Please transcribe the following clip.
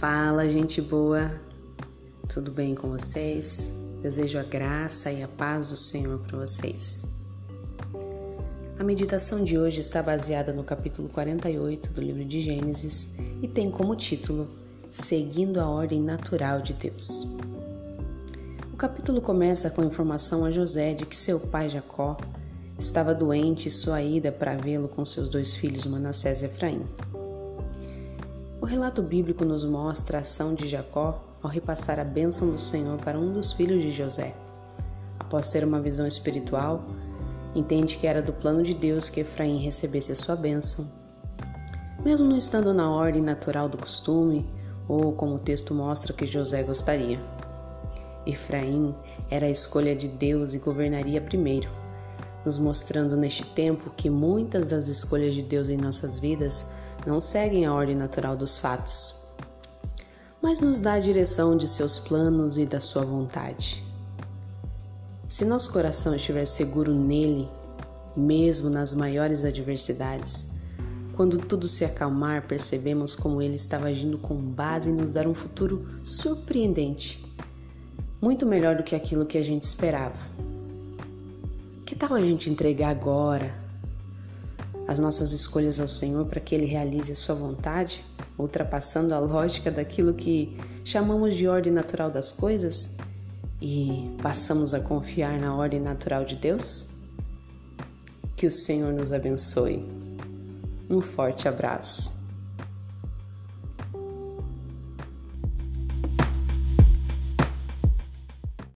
Fala, gente boa. Tudo bem com vocês? Desejo a graça e a paz do Senhor para vocês. A meditação de hoje está baseada no capítulo 48 do livro de Gênesis e tem como título Seguindo a ordem natural de Deus. O capítulo começa com informação a José de que seu pai Jacó estava doente e sua ida para vê-lo com seus dois filhos Manassés e Efraim. O relato bíblico nos mostra a ação de Jacó ao repassar a bênção do Senhor para um dos filhos de José. Após ter uma visão espiritual, entende que era do plano de Deus que Efraim recebesse a sua bênção. Mesmo não estando na ordem natural do costume, ou como o texto mostra que José gostaria. Efraim era a escolha de Deus e governaria primeiro, nos mostrando neste tempo que muitas das escolhas de Deus em nossas vidas não seguem a ordem natural dos fatos, mas nos dá a direção de seus planos e da sua vontade. Se nosso coração estiver seguro nele, mesmo nas maiores adversidades, quando tudo se acalmar, percebemos como ele estava agindo com base em nos dar um futuro surpreendente, muito melhor do que aquilo que a gente esperava. Que tal a gente entregar agora as nossas escolhas ao Senhor para que Ele realize a Sua vontade, ultrapassando a lógica daquilo que chamamos de ordem natural das coisas e passamos a confiar na ordem natural de Deus? Que o Senhor nos abençoe. Um forte abraço.